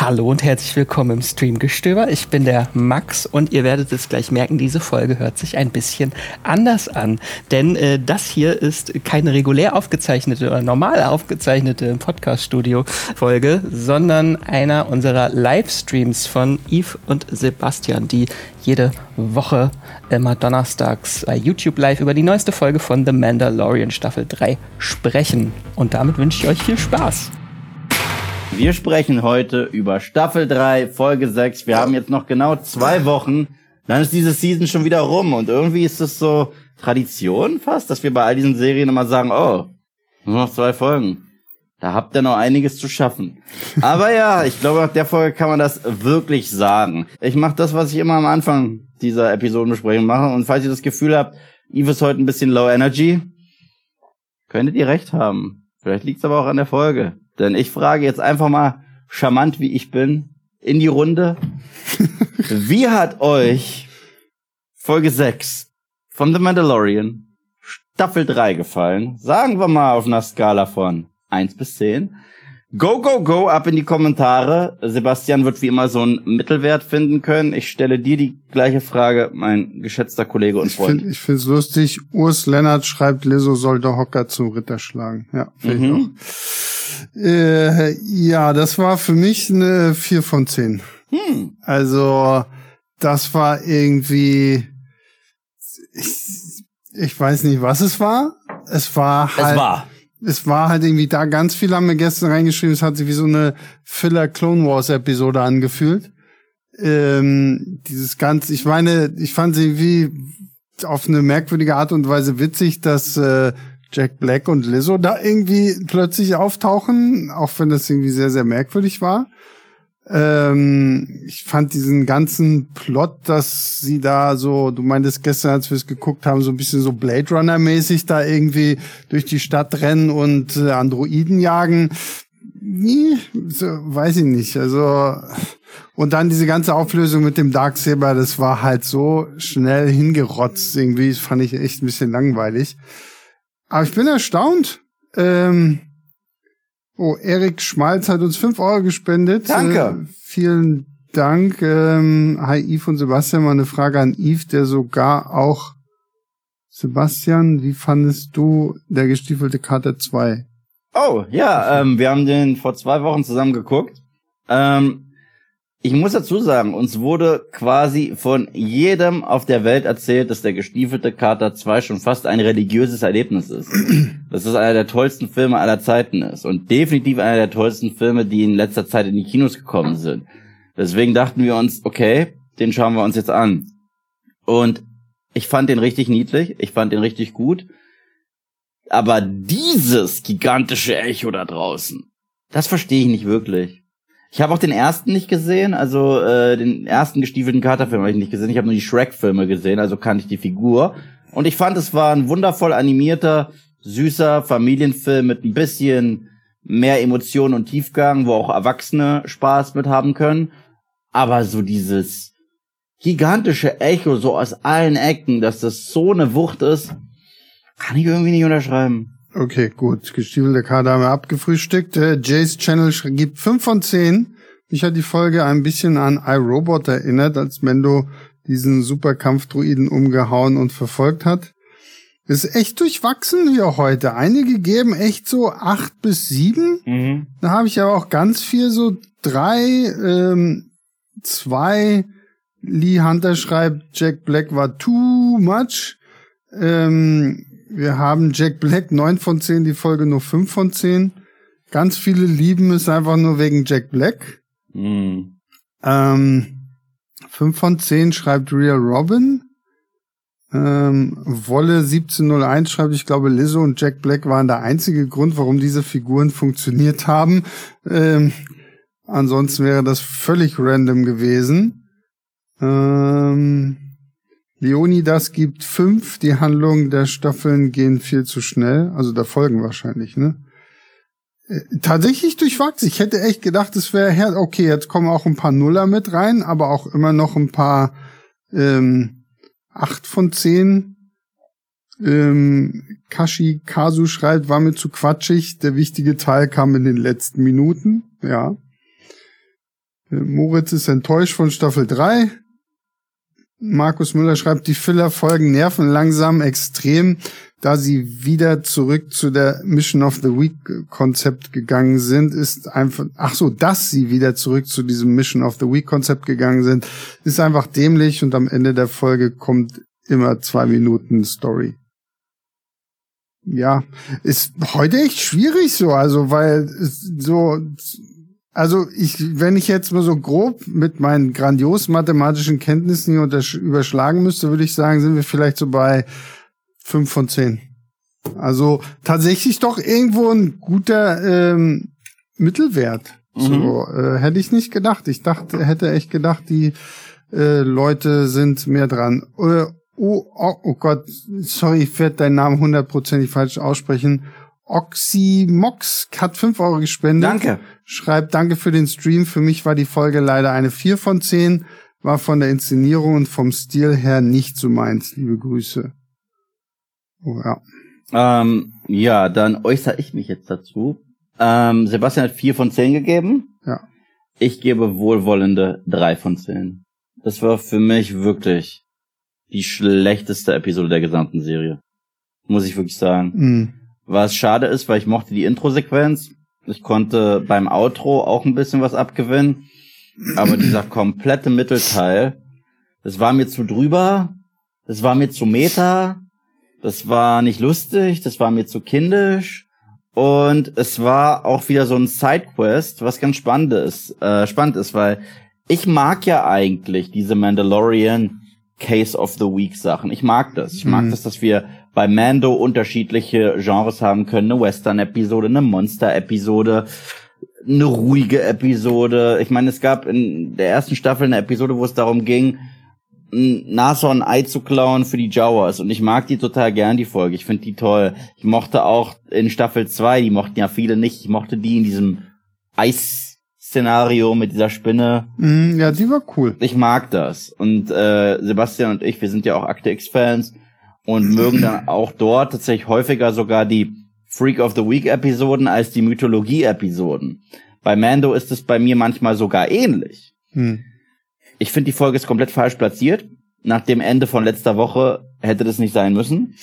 Hallo und herzlich willkommen im Streamgestöber. Ich bin der Max und ihr werdet es gleich merken, diese Folge hört sich ein bisschen anders an. Denn äh, das hier ist keine regulär aufgezeichnete oder normal aufgezeichnete Podcast-Studio-Folge, sondern einer unserer Livestreams von Yves und Sebastian, die jede Woche immer donnerstags bei YouTube Live über die neueste Folge von The Mandalorian Staffel 3 sprechen. Und damit wünsche ich euch viel Spaß. Wir sprechen heute über Staffel 3, Folge 6. Wir haben jetzt noch genau zwei Wochen. Dann ist diese Season schon wieder rum. Und irgendwie ist es so Tradition fast, dass wir bei all diesen Serien immer sagen, oh, nur noch zwei Folgen. Da habt ihr noch einiges zu schaffen. Aber ja, ich glaube, nach der Folge kann man das wirklich sagen. Ich mache das, was ich immer am Anfang dieser Episodenbesprechung mache. Und falls ihr das Gefühl habt, Eve ist heute ein bisschen low energy, könntet ihr recht haben. Vielleicht liegt es aber auch an der Folge. Denn ich frage jetzt einfach mal, charmant wie ich bin, in die Runde. wie hat euch Folge 6 von The Mandalorian Staffel 3 gefallen? Sagen wir mal auf einer Skala von 1 bis 10. Go, go, go, ab in die Kommentare. Sebastian wird wie immer so einen Mittelwert finden können. Ich stelle dir die gleiche Frage, mein geschätzter Kollege und Freund. Ich finde es lustig. Urs Lennart schreibt, Lizzo sollte Hocker zum Ritter schlagen. Ja, finde mhm. ich auch. Äh, ja, das war für mich eine 4 von 10. Hm. Also, das war irgendwie, ich, ich weiß nicht, was es war. Es war halt. Es war es war halt irgendwie da ganz viel haben wir gestern reingeschrieben, es hat sich wie so eine Filler Clone Wars Episode angefühlt. Ähm, dieses ganz, ich meine, ich fand sie wie auf eine merkwürdige Art und Weise witzig, dass äh, Jack Black und Lizzo da irgendwie plötzlich auftauchen, auch wenn das irgendwie sehr, sehr merkwürdig war. Ähm, ich fand diesen ganzen Plot, dass sie da so, du meintest gestern, als wir es geguckt haben, so ein bisschen so Blade Runner-mäßig da irgendwie durch die Stadt rennen und äh, Androiden jagen. Nee, so, weiß ich nicht. Also, und dann diese ganze Auflösung mit dem Darksaber, das war halt so schnell hingerotzt irgendwie. Das fand ich echt ein bisschen langweilig. Aber ich bin erstaunt. Ähm, Oh, Erik Schmalz hat uns fünf Euro gespendet. Danke. Äh, vielen Dank. Ähm, hi Yves und Sebastian, mal eine Frage an Yves, der sogar auch Sebastian, wie fandest du der gestiefelte Kater 2? Oh, ja, ähm, wir haben den vor zwei Wochen zusammen geguckt. Ähm, ich muss dazu sagen, uns wurde quasi von jedem auf der Welt erzählt, dass der gestiefelte Kater 2 schon fast ein religiöses Erlebnis ist. Dass es einer der tollsten Filme aller Zeiten ist. Und definitiv einer der tollsten Filme, die in letzter Zeit in die Kinos gekommen sind. Deswegen dachten wir uns, okay, den schauen wir uns jetzt an. Und ich fand den richtig niedlich, ich fand den richtig gut. Aber dieses gigantische Echo da draußen, das verstehe ich nicht wirklich. Ich habe auch den ersten nicht gesehen, also äh, den ersten gestiefelten Katerfilm habe ich nicht gesehen. Ich habe nur die Shrek-Filme gesehen, also kannte ich die Figur. Und ich fand, es war ein wundervoll animierter, süßer Familienfilm mit ein bisschen mehr Emotionen und Tiefgang, wo auch Erwachsene Spaß mit haben können. Aber so dieses gigantische Echo so aus allen Ecken, dass das so eine Wucht ist, kann ich irgendwie nicht unterschreiben. Okay, gut. Gestiefelte Kader haben wir abgefrühstückt. Äh, Jays Channel gibt 5 von 10. Mich hat die Folge ein bisschen an iRobot erinnert, als Mendo diesen Superkampfdruiden umgehauen und verfolgt hat. Ist echt durchwachsen hier heute. Einige geben echt so acht bis sieben. Mhm. Da habe ich aber auch ganz viel so drei, ähm, zwei. Lee Hunter schreibt, Jack Black war too much. Ähm, wir haben Jack Black 9 von 10, die Folge nur 5 von 10. Ganz viele lieben es einfach nur wegen Jack Black. Mm. Ähm, 5 von 10 schreibt Real Robin. Ähm, Wolle 1701 schreibt, ich glaube, Lizzo und Jack Black waren der einzige Grund, warum diese Figuren funktioniert haben. Ähm, ansonsten wäre das völlig random gewesen. Ähm, Leonidas gibt fünf, die Handlungen der Staffeln gehen viel zu schnell, also der Folgen wahrscheinlich, ne? Äh, tatsächlich durchwachsen. Ich hätte echt gedacht, es wäre, okay, jetzt kommen auch ein paar Nuller mit rein, aber auch immer noch ein paar ähm, acht von zehn. Ähm, Kashi Kasu schreibt, war mir zu quatschig. Der wichtige Teil kam in den letzten Minuten. Ja. Moritz ist enttäuscht von Staffel 3. Markus Müller schreibt, die Filler-Folgen nerven langsam extrem, da sie wieder zurück zu der Mission of the Week Konzept gegangen sind, ist einfach, ach so, dass sie wieder zurück zu diesem Mission of the Week Konzept gegangen sind, ist einfach dämlich und am Ende der Folge kommt immer zwei Minuten Story. Ja, ist heute echt schwierig so, also weil so also ich, wenn ich jetzt mal so grob mit meinen grandios mathematischen Kenntnissen hier überschlagen müsste, würde ich sagen, sind wir vielleicht so bei fünf von zehn. Also tatsächlich doch irgendwo ein guter ähm, Mittelwert. Mhm. So äh, hätte ich nicht gedacht. Ich dachte, hätte echt gedacht, die äh, Leute sind mehr dran. Äh, oh, oh, oh Gott, sorry, ich werde deinen Namen hundertprozentig falsch aussprechen. Oxymox hat fünf Euro gespendet. Danke. Schreibt Danke für den Stream. Für mich war die Folge leider eine vier von zehn. War von der Inszenierung und vom Stil her nicht so meins. Liebe Grüße. Oh, ja. Ähm, ja, dann äußere ich mich jetzt dazu. Ähm, Sebastian hat vier von zehn gegeben. Ja. Ich gebe wohlwollende drei von zehn. Das war für mich wirklich die schlechteste Episode der gesamten Serie. Muss ich wirklich sagen. Mhm. Was schade ist, weil ich mochte die Intro-Sequenz. Ich konnte beim Outro auch ein bisschen was abgewinnen. Aber dieser komplette Mittelteil, das war mir zu drüber, das war mir zu meta, das war nicht lustig, das war mir zu kindisch. Und es war auch wieder so ein Sidequest, was ganz spannend ist, äh, spannend ist, weil ich mag ja eigentlich diese Mandalorian Case of the Week Sachen. Ich mag das. Ich mag mhm. das, dass wir bei Mando unterschiedliche Genres haben können. Eine Western-Episode, eine Monster-Episode, eine ruhige Episode. Ich meine, es gab in der ersten Staffel eine Episode, wo es darum ging, ein Nashorn Ei zu klauen für die Jawas. Und ich mag die total gern, die Folge. Ich finde die toll. Ich mochte auch in Staffel 2, die mochten ja viele nicht, ich mochte die in diesem Eis-Szenario mit dieser Spinne. Mm, ja, die war cool. Ich mag das. Und äh, Sebastian und ich, wir sind ja auch Akte X-Fans und mögen dann auch dort tatsächlich häufiger sogar die Freak of the Week Episoden als die Mythologie Episoden. Bei Mando ist es bei mir manchmal sogar ähnlich. Hm. Ich finde die Folge ist komplett falsch platziert. Nach dem Ende von letzter Woche hätte das nicht sein müssen.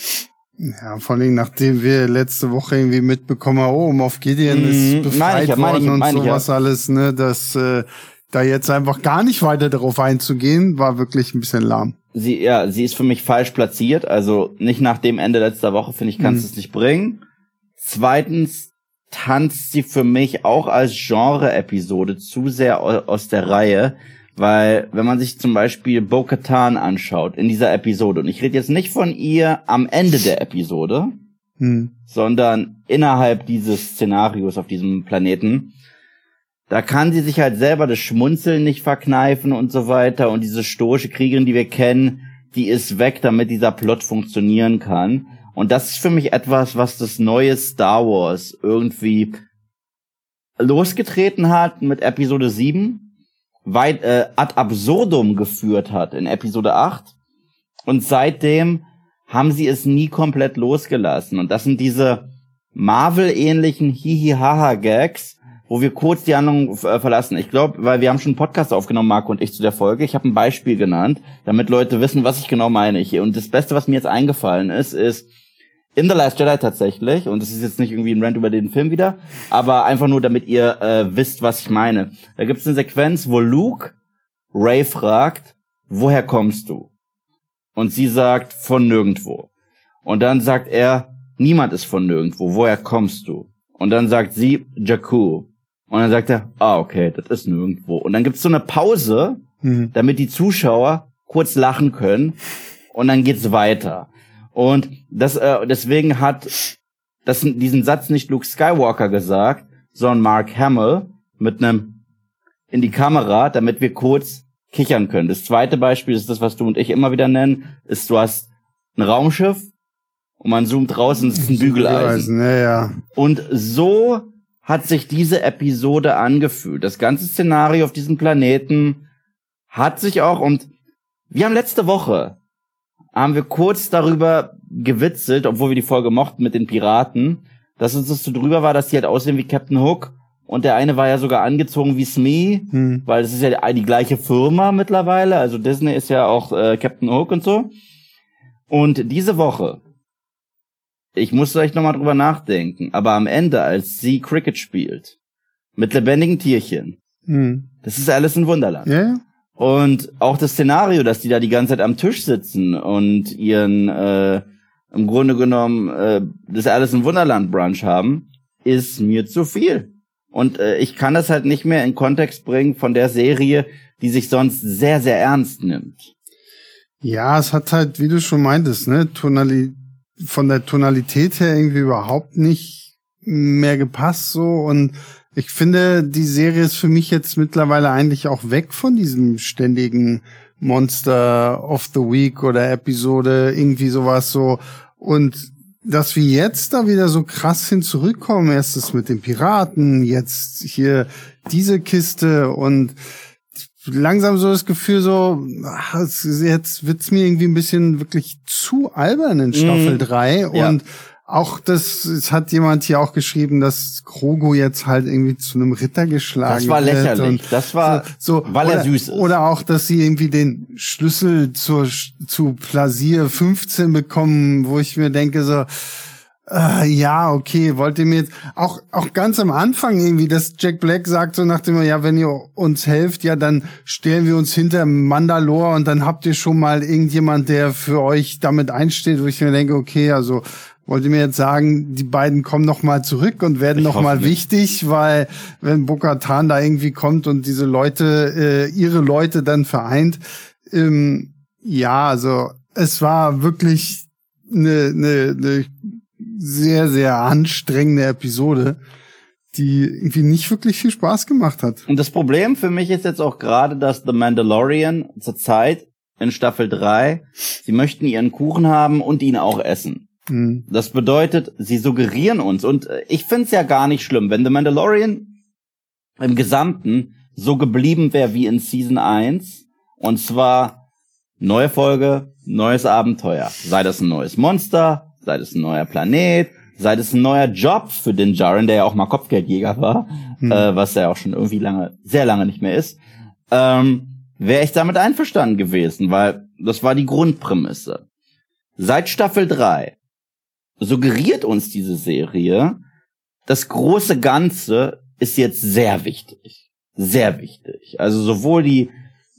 Ja, vor allem nachdem wir letzte Woche irgendwie mitbekommen haben, oh, Moff Gideon mhm. ist befreit ja, worden ich, und sowas ja. alles, ne, dass äh, da jetzt einfach gar nicht weiter darauf einzugehen, war wirklich ein bisschen lahm sie, ja, sie ist für mich falsch platziert. Also nicht nach dem Ende letzter Woche, finde ich, kannst du mhm. es nicht bringen. Zweitens tanzt sie für mich auch als Genre-Episode zu sehr aus der Reihe. Weil, wenn man sich zum Beispiel Bo-Katan anschaut in dieser Episode, und ich rede jetzt nicht von ihr am Ende der Episode, hm. sondern innerhalb dieses Szenarios auf diesem Planeten, da kann sie sich halt selber das Schmunzeln nicht verkneifen und so weiter. Und diese stoische Kriegerin, die wir kennen, die ist weg, damit dieser Plot funktionieren kann. Und das ist für mich etwas, was das neue Star Wars irgendwie losgetreten hat mit Episode 7, weit äh, ad absurdum geführt hat in Episode 8. Und seitdem haben sie es nie komplett losgelassen. Und das sind diese Marvel-ähnlichen Hihi-Haha-Gags, wo wir kurz die Handlung äh, verlassen. Ich glaube, weil wir haben schon einen Podcast aufgenommen, Marco und ich, zu der Folge. Ich habe ein Beispiel genannt, damit Leute wissen, was ich genau meine hier. Und das Beste, was mir jetzt eingefallen ist, ist in The Last Jedi tatsächlich, und das ist jetzt nicht irgendwie ein Rant über den Film wieder, aber einfach nur, damit ihr äh, wisst, was ich meine. Da gibt es eine Sequenz, wo Luke Ray fragt, woher kommst du? Und sie sagt, von nirgendwo. Und dann sagt er, niemand ist von nirgendwo, woher kommst du? Und dann sagt sie, Jakku. Und dann sagt er, ah, okay, das ist nirgendwo. Und dann gibt's so eine Pause, mhm. damit die Zuschauer kurz lachen können. Und dann geht's weiter. Und das, äh, deswegen hat das, diesen Satz nicht Luke Skywalker gesagt, sondern Mark Hamill mit einem in die Kamera, damit wir kurz kichern können. Das zweite Beispiel ist das, was du und ich immer wieder nennen, ist, du hast ein Raumschiff und man zoomt raus und es ist ein Bügeleisen. Ja, ja. Und so hat sich diese Episode angefühlt. Das ganze Szenario auf diesem Planeten hat sich auch und wir haben letzte Woche haben wir kurz darüber gewitzelt, obwohl wir die Folge mochten mit den Piraten, dass uns das so drüber war, dass die halt aussehen wie Captain Hook Und der eine war ja sogar angezogen wie Smee, Hm. weil es ist ja die gleiche Firma mittlerweile. Also Disney ist ja auch äh, Captain Hook und so. Und diese Woche, ich muss vielleicht nochmal drüber nachdenken, aber am Ende, als sie Cricket spielt, mit lebendigen Tierchen, Hm. das ist alles ein Wunderland. Ja. Und auch das Szenario, dass die da die ganze Zeit am Tisch sitzen und ihren äh, im Grunde genommen äh, das alles ein Wunderland Brunch haben, ist mir zu viel. Und äh, ich kann das halt nicht mehr in Kontext bringen von der Serie, die sich sonst sehr, sehr ernst nimmt. Ja, es hat halt, wie du schon meintest, ne, Tonali von der Tonalität her irgendwie überhaupt nicht mehr gepasst so und ich finde, die Serie ist für mich jetzt mittlerweile eigentlich auch weg von diesem ständigen Monster of the Week oder Episode, irgendwie sowas so. Und dass wir jetzt da wieder so krass hin zurückkommen, erstes mit den Piraten, jetzt hier diese Kiste und langsam so das Gefühl so, ach, es- jetzt wird's mir irgendwie ein bisschen wirklich zu albern in Staffel Mm. 3 Ja. und auch das, es hat jemand hier auch geschrieben, dass Krogo jetzt halt irgendwie zu einem Ritter geschlagen Das war wird lächerlich. und Das war, so, weil oder, er süß ist. Oder auch, dass sie irgendwie den Schlüssel zur, zu Plasier 15 bekommen, wo ich mir denke so, äh, ja, okay, wollt ihr mir jetzt auch auch ganz am Anfang irgendwie, dass Jack Black sagt so nach dem, ja, wenn ihr uns helft, ja, dann stellen wir uns hinter Mandalore und dann habt ihr schon mal irgendjemand, der für euch damit einsteht, wo ich mir denke, okay, also wollt ihr mir jetzt sagen, die beiden kommen noch mal zurück und werden Ich noch hoffe mal nicht. wichtig, weil wenn Bo-Katan da irgendwie kommt und diese Leute, äh, ihre Leute dann vereint, ähm, ja, also es war wirklich eine, eine, eine sehr, sehr anstrengende Episode, die irgendwie nicht wirklich viel Spaß gemacht hat. Und das Problem für mich ist jetzt auch gerade, dass The Mandalorian zurzeit in Staffel 3, sie möchten ihren Kuchen haben und ihn auch essen. Hm. Das bedeutet, sie suggerieren uns, und äh, ich find's ja gar nicht schlimm, wenn The Mandalorian im Gesamten so geblieben wäre wie in Season 1, und zwar neue Folge, neues Abenteuer. Sei das ein neues Monster, sei das ein neuer Planet, sei das ein neuer Job für den Jaren, der ja auch mal Kopfgeldjäger war, Hm. äh, was er auch schon irgendwie lange, sehr lange nicht mehr ist, ähm, wäre ich damit einverstanden gewesen, weil das war die Grundprämisse. Seit Staffel 3 suggeriert uns diese Serie, das große Ganze ist jetzt sehr wichtig. Sehr wichtig. Also sowohl die,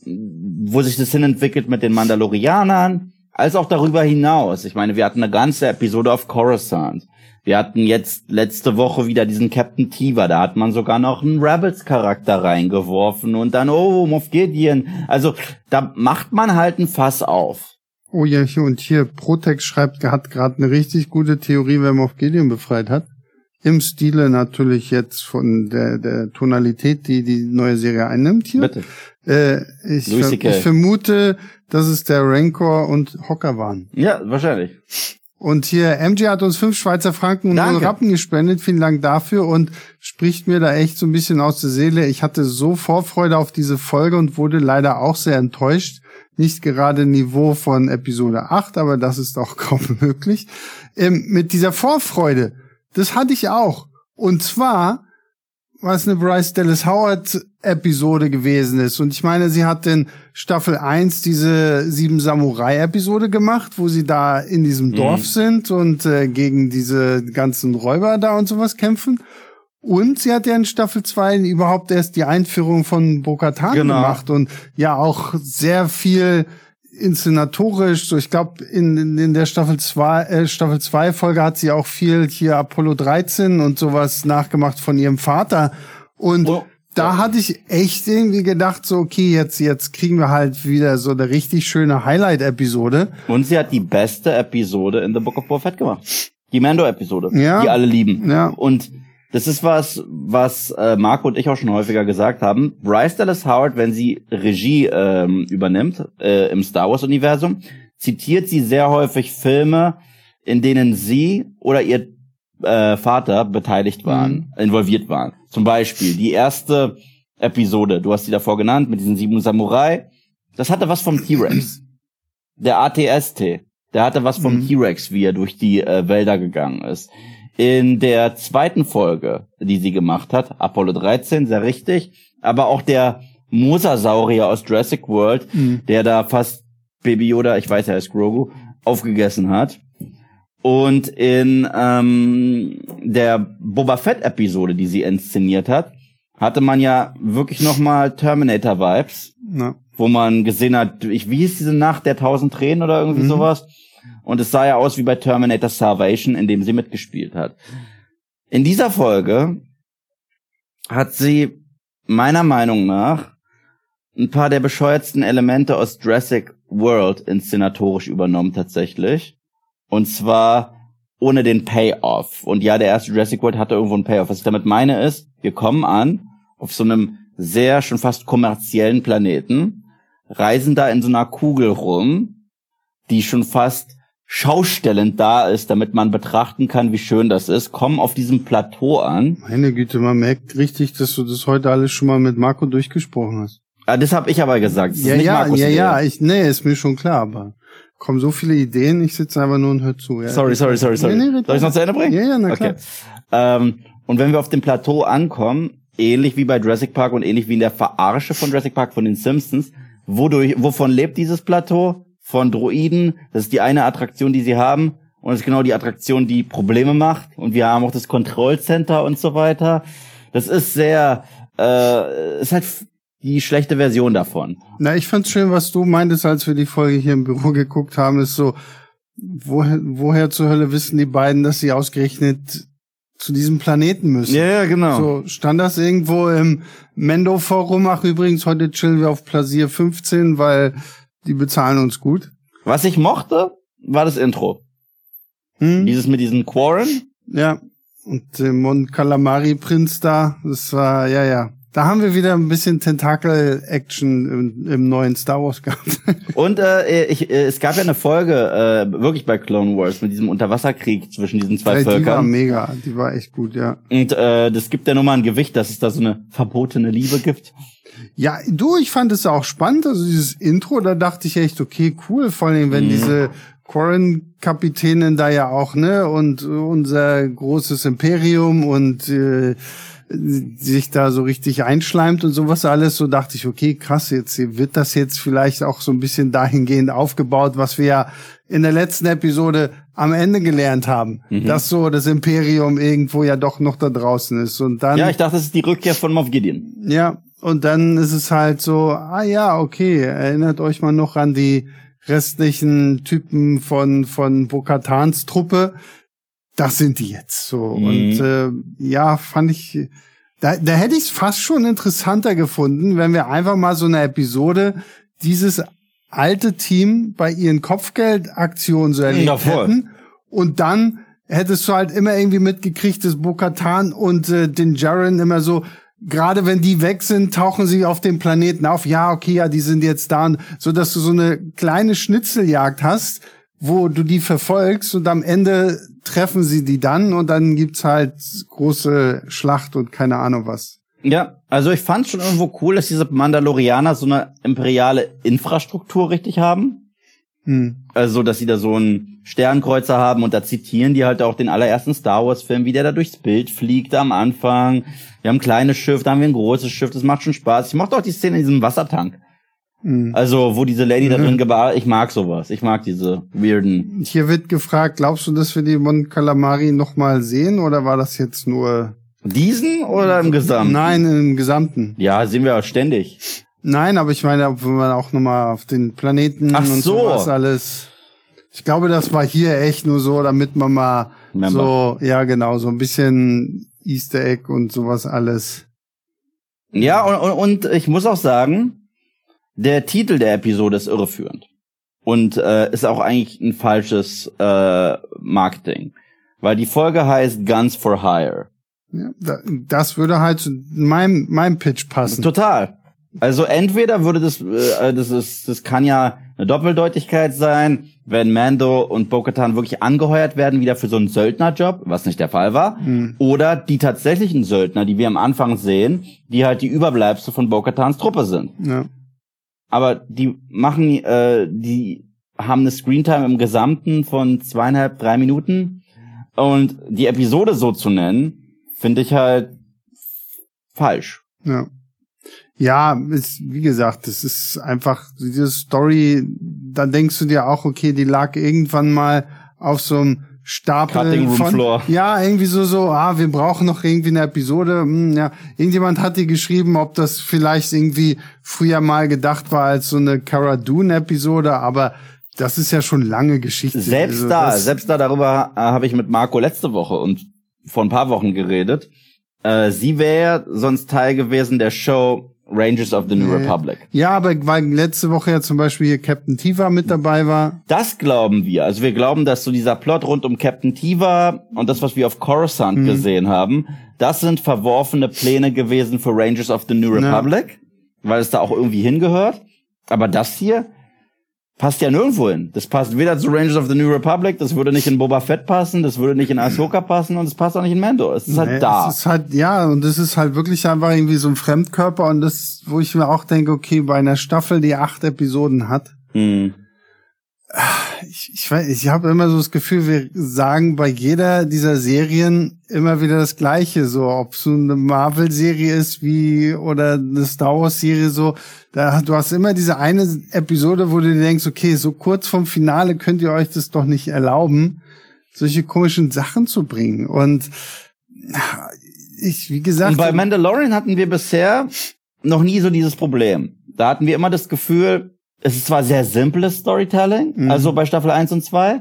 wo sich das hinentwickelt mit den Mandalorianern, als auch darüber hinaus. Ich meine, wir hatten eine ganze Episode auf Coruscant. Wir hatten jetzt letzte Woche wieder diesen Captain Tiva, da hat man sogar noch einen Rebels-Charakter reingeworfen und dann, oh, Moff Gideon. Also, da macht man halt ein Fass auf. Oh ja, hier und hier, Protex schreibt, hat gerade eine richtig gute Theorie, wer Moff Gideon befreit hat. Im Stile natürlich jetzt von der, der Tonalität, die die neue Serie einnimmt hier. Bitte. Äh, ich, ver ich vermute, dass es der Rancor und Hocker waren. Ja, wahrscheinlich. Und hier, MJ hat uns fünf Schweizer Franken und null Rappen gespendet. Vielen Dank dafür und spricht mir da echt so ein bisschen aus der Seele. Ich hatte so Vorfreude auf diese Folge und wurde leider auch sehr enttäuscht. Nicht gerade Niveau von Episode 8, aber das ist auch kaum möglich. Ähm, mit dieser Vorfreude, das hatte ich auch. Und zwar, was eine Bryce Dallas Howard Episode gewesen ist. Und ich meine, sie hat in Staffel 1 diese Sieben Samurai Episode gemacht, wo sie da in diesem Dorf sind und äh, gegen diese ganzen Räuber da und sowas kämpfen. Und sie hat ja in Staffel 2 überhaupt erst die Einführung von Bo-Katan Genau. gemacht und ja auch sehr viel inszenatorisch, so ich glaube in, in, in der Staffel 2 äh, Staffel 2 Folge hat sie auch viel hier Apollo 13 und sowas nachgemacht von ihrem Vater und Oh, da ja. hatte ich echt irgendwie gedacht so okay, jetzt jetzt kriegen wir halt wieder so eine richtig schöne Highlight Episode. Und sie hat die beste Episode in The Book of Boba Fett gemacht. Die Mando-Episode, Ja. die alle lieben. Ja. Und das ist was, was äh, Marco und ich auch schon häufiger gesagt haben. Bryce Dallas Howard, wenn sie Regie ähm, übernimmt äh, im Star Wars-Universum, zitiert sie sehr häufig Filme, in denen sie oder ihr äh, Vater beteiligt waren, involviert waren. Zum Beispiel die erste Episode, du hast sie davor genannt, mit diesen sieben Samurai. Das hatte was vom T-Rex. Der ATST. Der hatte was vom Mhm. T-Rex, wie er durch die äh, Wälder gegangen ist. In der zweiten Folge, die sie gemacht hat, Apollo 13, sehr richtig, aber auch der Mosasaurier aus Jurassic World, Mhm. der da fast Baby Yoda, ich weiß, er ist Grogu, aufgegessen hat. Und in ähm, der Boba Fett Episode, die sie inszeniert hat, hatte man ja wirklich noch mal Terminator Vibes, Na, wo man gesehen hat, ich, wie hieß diese Nacht der tausend Tränen oder irgendwie Mhm. sowas? Und es sah ja aus wie bei Terminator Salvation, in dem sie mitgespielt hat. In dieser Folge hat sie meiner Meinung nach ein paar der bescheuertsten Elemente aus Jurassic World inszenatorisch übernommen tatsächlich. Und zwar ohne den Payoff. Und ja, der erste Jurassic World hatte irgendwo einen Payoff. Was ich damit meine ist, wir kommen an auf so einem sehr schon fast kommerziellen Planeten, reisen da in so einer Kugel rum, die schon fast schaustellend da ist, damit man betrachten kann, wie schön das ist, kommen auf diesem Plateau an. meine Güte, man merkt richtig, dass du das heute alles schon mal mit Marco durchgesprochen hast. Ah, das habe ich aber gesagt. Das ja, ja, Markus ja, Idee. ja, ich, nee, ist mir schon klar, aber kommen so viele Ideen, ich sitze einfach nur und hör zu. Ja. Sorry, sorry, sorry, sorry. Nee, nee, Soll ich noch zu Ende bringen? Ja, ja, na klar. Okay. Ähm, und wenn wir auf dem Plateau ankommen, ähnlich wie bei Jurassic Park und ähnlich wie in der Verarsche von Jurassic Park von den Simpsons, wodurch, wovon lebt dieses Plateau? Von Droiden. Das ist die eine Attraktion, die sie haben. Und es ist genau die Attraktion, die Probleme macht. Und wir haben auch das Control Center und so weiter. Das ist sehr, äh, ist halt die schlechte Version davon. Na, ich fand's schön, was du meintest, als wir die Folge hier im Büro geguckt haben, ist so, woher, woher zur Hölle wissen die beiden, dass sie ausgerechnet zu diesem Planeten müssen? ja, genau. So, stand das irgendwo im Mendo-Forum? Ach, übrigens, heute chillen wir auf Plasier 15, weil die bezahlen uns gut. Was ich mochte, war das Intro. Hm? Dieses mit diesen Quarren. Ja. Und der Mon Calamari Prinz da, das war, ja, ja. Da haben wir wieder ein bisschen Tentakel-Action im, im neuen Star Wars gehabt. Und äh, ich, äh, es gab ja eine Folge, äh, wirklich bei Clone Wars, mit diesem Unterwasserkrieg zwischen diesen zwei die war Völkern. mega, die war echt gut, ja. Und äh, das gibt ja nur mal ein Gewicht, dass es da so eine verbotene Liebe gibt. Ja, du, ich fand es auch spannend, also dieses Intro, da dachte ich echt, okay, cool, vor allem, wenn Mhm. diese Quarren-Kapitänin da ja auch, ne, und unser großes Imperium und äh, sich da so richtig einschleimt und sowas alles, so dachte ich, okay, krass, jetzt wird das jetzt vielleicht auch so ein bisschen dahingehend aufgebaut, was wir ja in der letzten Episode am Ende gelernt haben, Mhm. dass so das Imperium irgendwo ja doch noch da draußen ist und dann Ja, ich dachte, das ist die Rückkehr von Moff Gideon. ja, und dann ist es halt so, ah ja, okay, erinnert euch mal noch an die restlichen Typen von, von Bokatans Truppe. Das sind die jetzt so. Mhm. Und äh, ja, fand ich, da, da hätte ich es fast schon interessanter gefunden, wenn wir einfach mal so eine Episode dieses alte Team bei ihren Kopfgeldaktionen so erlebt Ja, hätten. Und dann hättest du halt immer irgendwie mitgekriegt, dass Bokatan und äh, den Jaren immer so, gerade wenn die weg sind, tauchen sie auf dem Planeten auf. Ja, okay, ja, die sind jetzt da, und so dass du so eine kleine Schnitzeljagd hast, wo du die verfolgst und am Ende treffen sie die dann und dann gibt's halt große Schlacht und keine Ahnung was. Ja, also ich fand schon irgendwo cool, dass diese Mandalorianer so eine imperiale Infrastruktur richtig haben. Hm. Also, dass sie da so einen Sternkreuzer haben und da zitieren die halt auch den allerersten Star Wars Film, wie der da durchs Bild fliegt am Anfang. Wir haben ein kleines Schiff, da haben wir ein großes Schiff, das macht schon Spaß. Ich mochte auch die Szene in diesem Wassertank. Hm. Also, wo diese Lady da Mhm. drin gebar, ich mag sowas. Ich mag diese weirden. Hier wird gefragt, glaubst du, dass wir die Mon Calamari noch mal sehen oder war das jetzt nur Diesen oder im Gesamt? Nein, im Gesamten. Ja, sehen wir ja ständig. Nein, aber ich meine, ob man auch noch mal auf den Planeten Ach und so. sowas alles. Ich glaube, das war hier echt nur so, damit man mal Member. so, ja genau, so ein bisschen Easter Egg und sowas alles. Ja, und, und, und ich muss auch sagen, der Titel der Episode ist irreführend. Und äh, ist auch eigentlich ein falsches äh, Marketing. Weil die Folge heißt Guns for Hire. Das würde halt zu meinem, meinem Pitch passen. Total. Also entweder würde das, äh, das ist, das kann ja eine Doppeldeutigkeit sein, wenn Mando und Bo-Katan wirklich angeheuert werden, wieder für so einen Söldnerjob, was nicht der Fall war, Hm. oder die tatsächlichen Söldner, die wir am Anfang sehen, die halt die Überbleibsel von Bo-Katans Truppe sind. Ja. aber die machen, äh, die haben eine Screentime im Gesamten von zweieinhalb, drei Minuten. Und die Episode so zu nennen, finde ich halt falsch. Ja. Ja, ist, wie gesagt, das ist einfach diese Story, da denkst du dir auch, okay, die lag irgendwann mal auf so einem Stapel von, Floor. ja, irgendwie so, so, ah, wir brauchen noch irgendwie eine Episode, hm, ja, irgendjemand hat dir geschrieben, ob das vielleicht irgendwie früher mal gedacht war als so eine Cara Dune Episode, aber das ist ja schon lange Geschichte. Selbst Also da, selbst da, darüber äh, habe ich mit Marco letzte Woche und vor ein paar Wochen geredet. Äh, sie wäre sonst Teil gewesen der Show Rangers of the New Nee. Republic. Ja, aber weil letzte Woche ja zum Beispiel hier Captain Tiva mit dabei war. Das glauben wir. Also wir glauben, dass so dieser Plot rund um Captain Tiva und das, was wir auf Coruscant Mhm. gesehen haben, das sind verworfene Pläne gewesen für Rangers of the New Ja. Republic, weil es da auch irgendwie hingehört. Aber das hier passt ja nirgendwo hin. Das passt weder zu Rangers of the New Republic, das würde nicht in Boba Fett passen, das würde nicht in Ahsoka passen und es passt auch nicht in Mando. Es ist halt Nee, da. Es ist halt, ja, und es ist halt wirklich einfach irgendwie so ein Fremdkörper und das, wo ich mir auch denke, okay, bei einer Staffel, die acht Episoden hat, Hm. Ich, ich weiß, ich habe immer so das Gefühl, wir sagen bei jeder dieser Serien immer wieder das Gleiche, so ob es so eine Marvel-Serie ist wie oder eine Star Wars-Serie so, da du hast immer diese eine Episode, wo du denkst, okay, so kurz vom Finale könnt ihr euch das doch nicht erlauben, solche komischen Sachen zu bringen und ich, wie gesagt, Und bei Mandalorian hatten wir bisher noch nie so dieses Problem. Da hatten wir immer das Gefühl, es ist zwar sehr simples Storytelling, Mhm. also bei Staffel 1 und 2,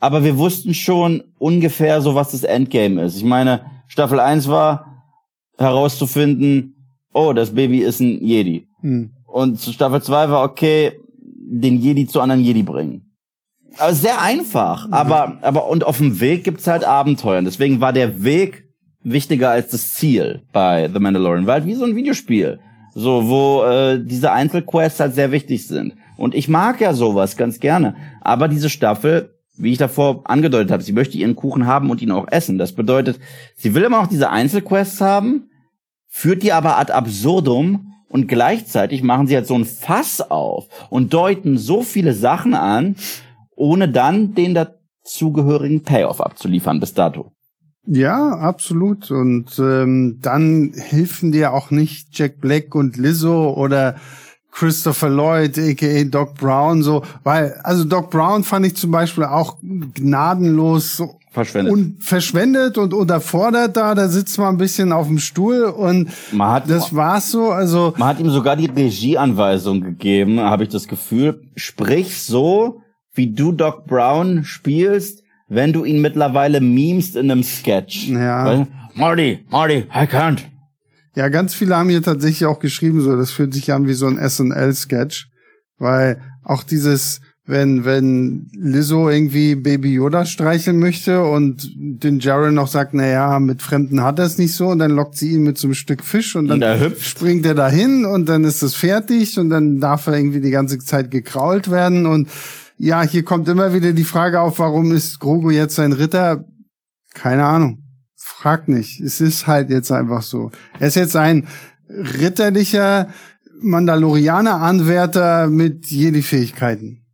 aber wir wussten schon ungefähr so, was das Endgame ist. Ich meine, Staffel 1 war herauszufinden, oh, das Baby ist ein Jedi. Hm. Und Staffel 2 war okay, den Jedi zu anderen Jedi bringen. Aber sehr einfach. Aber, aber, und auf dem Weg gibt's halt Abenteuer. Und Deswegen war der Weg wichtiger als das Ziel bei The Mandalorian. War halt wie so ein Videospiel. So, wo äh, diese Einzelquests halt sehr wichtig sind. Und ich mag ja sowas ganz gerne. Aber diese Staffel, wie ich davor angedeutet habe, sie möchte ihren Kuchen haben und ihn auch essen. Das bedeutet, sie will immer noch diese Einzelquests haben, führt die aber ad absurdum und gleichzeitig machen sie halt so ein Fass auf und deuten so viele Sachen an, ohne dann den dazugehörigen Payoff abzuliefern bis dato. Ja, absolut. Und ähm, dann helfen dir auch nicht Jack Black und Lizzo oder Christopher Lloyd, aka Doc Brown, so, weil, also Doc Brown fand ich zum Beispiel auch gnadenlos Verschwendet. und verschwendet und unterfordert da, da sitzt man ein bisschen auf dem Stuhl und Man hat, das war's so, also man hat ihm sogar die Regieanweisung gegeben, habe ich das Gefühl. Sprich so, wie du Doc Brown spielst, wenn du ihn mittlerweile memest in einem Sketch. Ja. Weil, Marty, Marty, I can't. Ja, ganz viele haben hier tatsächlich auch geschrieben, so, das fühlt sich an wie so ein SNL-Sketch. Weil auch dieses, wenn, wenn Lizzo irgendwie Baby Yoda streicheln möchte und den Jaren noch sagt, na ja, mit Fremden hat er es nicht so, und dann lockt sie ihn mit so einem Stück Fisch und dann Und er springt er dahin und dann ist es fertig und dann darf er irgendwie die ganze Zeit gekrault werden und ja, hier kommt immer wieder die Frage auf, warum ist Grogu jetzt ein Ritter? Keine Ahnung. Frag nicht. Es ist halt jetzt einfach so. Er ist jetzt ein ritterlicher Mandalorianer-Anwärter mit Jedi-Fähigkeiten.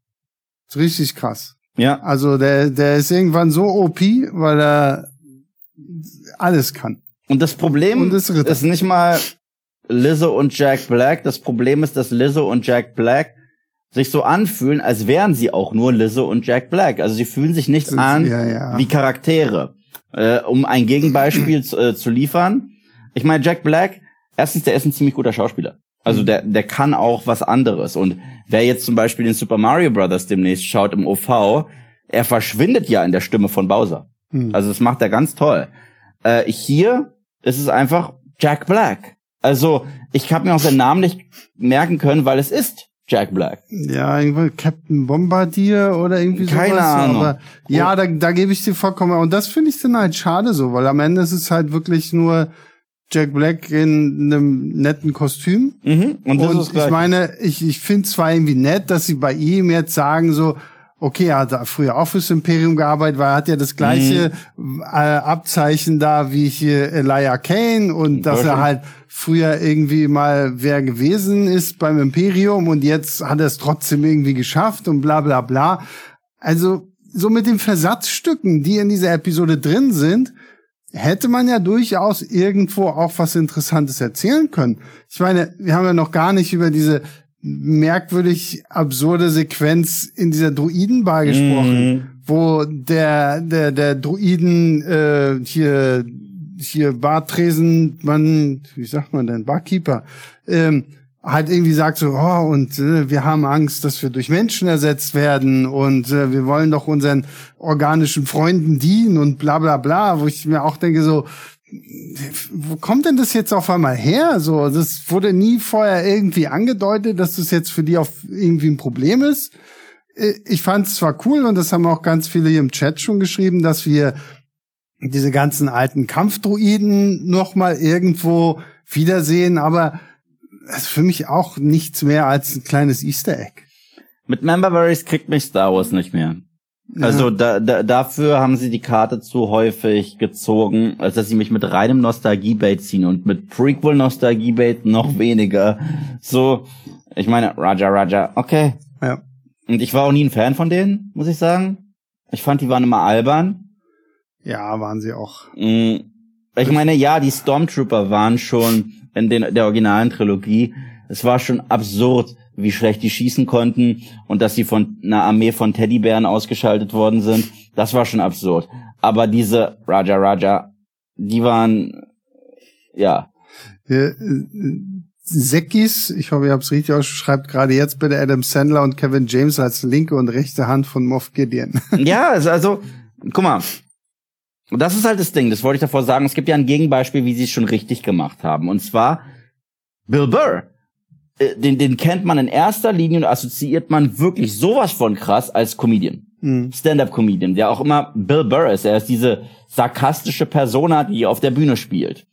Ist richtig krass. Ja. Also der, der ist irgendwann so OP, weil er alles kann. Und das Problem Und ist ist nicht mal Lizzo und Jack Black. Das Problem ist, dass Lizzo und Jack Black sich so anfühlen, als wären sie auch nur Lizzo und Jack Black. Also sie fühlen sich nicht an ja, ja. wie Charaktere. Äh, um ein Gegenbeispiel zu, äh, zu liefern. Ich meine, Jack Black, erstens, der ist ein ziemlich guter Schauspieler. Also Mhm. der, der kann auch was anderes. Und wer jetzt zum Beispiel den Super Mario Brothers demnächst schaut im OV, er verschwindet ja in der Stimme von Bowser. Hm. Also das macht er ganz toll. Äh, hier ist es einfach Jack Black. Also ich habe mir auch seinen Namen nicht merken können, weil es ist Jack Black. Ja, irgendwie Captain Bombardier oder irgendwie Keine sowas. Ahnung. Aber ja, da, da gebe ich dir vollkommen. Und das finde ich dann halt schade so, weil am Ende ist es halt wirklich nur Jack Black in einem netten Kostüm. Mhm. Und das Und ist ich meine, ich, ich finde zwar irgendwie nett, dass sie bei ihm jetzt sagen so, okay, er hat früher auch fürs Imperium gearbeitet, weil er hat ja das gleiche Mhm. äh, Abzeichen da wie hier Elijah Kane und dass er halt früher irgendwie mal wer gewesen ist beim Imperium und jetzt hat er es trotzdem irgendwie geschafft und bla bla bla. Also so mit den Versatzstücken, die in dieser Episode drin sind, hätte man ja durchaus irgendwo auch was Interessantes erzählen können. Ich meine, wir haben ja noch gar nicht über diese merkwürdig absurde Sequenz in dieser Druidenbar gesprochen, Mhm. wo der der der Druiden äh, hier hier Bartresen, man, wie sagt man denn, Barkeeper, ähm, halt irgendwie sagt so, oh, und äh, wir haben Angst, dass wir durch Menschen ersetzt werden und äh, wir wollen doch unseren organischen Freunden dienen und bla bla bla, wo ich mir auch denke so, wo kommt denn das jetzt auf einmal her? So, das wurde nie vorher irgendwie angedeutet, dass das jetzt für die auf irgendwie ein Problem ist. Äh, Ich fand es zwar cool und das haben auch ganz viele hier im Chat schon geschrieben, dass wir diese ganzen alten Kampfdruiden noch mal irgendwo wiedersehen, aber das ist für mich auch nichts mehr als ein kleines Easter Egg. Mit Memberberries kriegt mich Star Wars nicht mehr. Also da, da, dafür haben sie die Karte zu häufig gezogen, als dass sie mich mit reinem Nostalgie-Bait ziehen und mit Prequel-Nostalgie-Bait noch weniger. So, ich meine, Raja Raja, okay. Ja. Und ich war auch nie ein Fan von denen, muss ich sagen. Ich fand, die waren immer albern. Ja, waren sie auch. Mm, Ich meine, ja, die Stormtrooper waren schon in den, der originalen Trilogie. Es war schon absurd, wie schlecht die schießen konnten und dass sie von einer Armee von Teddybären ausgeschaltet worden sind. Das war schon absurd. Aber diese Raja Raja, die waren, ja, Äh, äh, Sekis, ich hoffe, ihr habt es richtig ausgeschrieben, schreibt gerade jetzt bitte Adam Sandler und Kevin James als linke und rechte Hand von Moff Gideon. Ja, also, guck mal. Das ist halt das Ding, das wollte ich davor sagen. Es gibt ja ein Gegenbeispiel, wie sie es schon richtig gemacht haben. Und zwar Bill Burr. Äh, Den, den kennt man in erster Linie und assoziiert man wirklich sowas von krass als Comedian. Hm. Stand-up-Comedian, der auch immer Bill Burr ist. Er ist diese sarkastische Persona, die auf der Bühne spielt.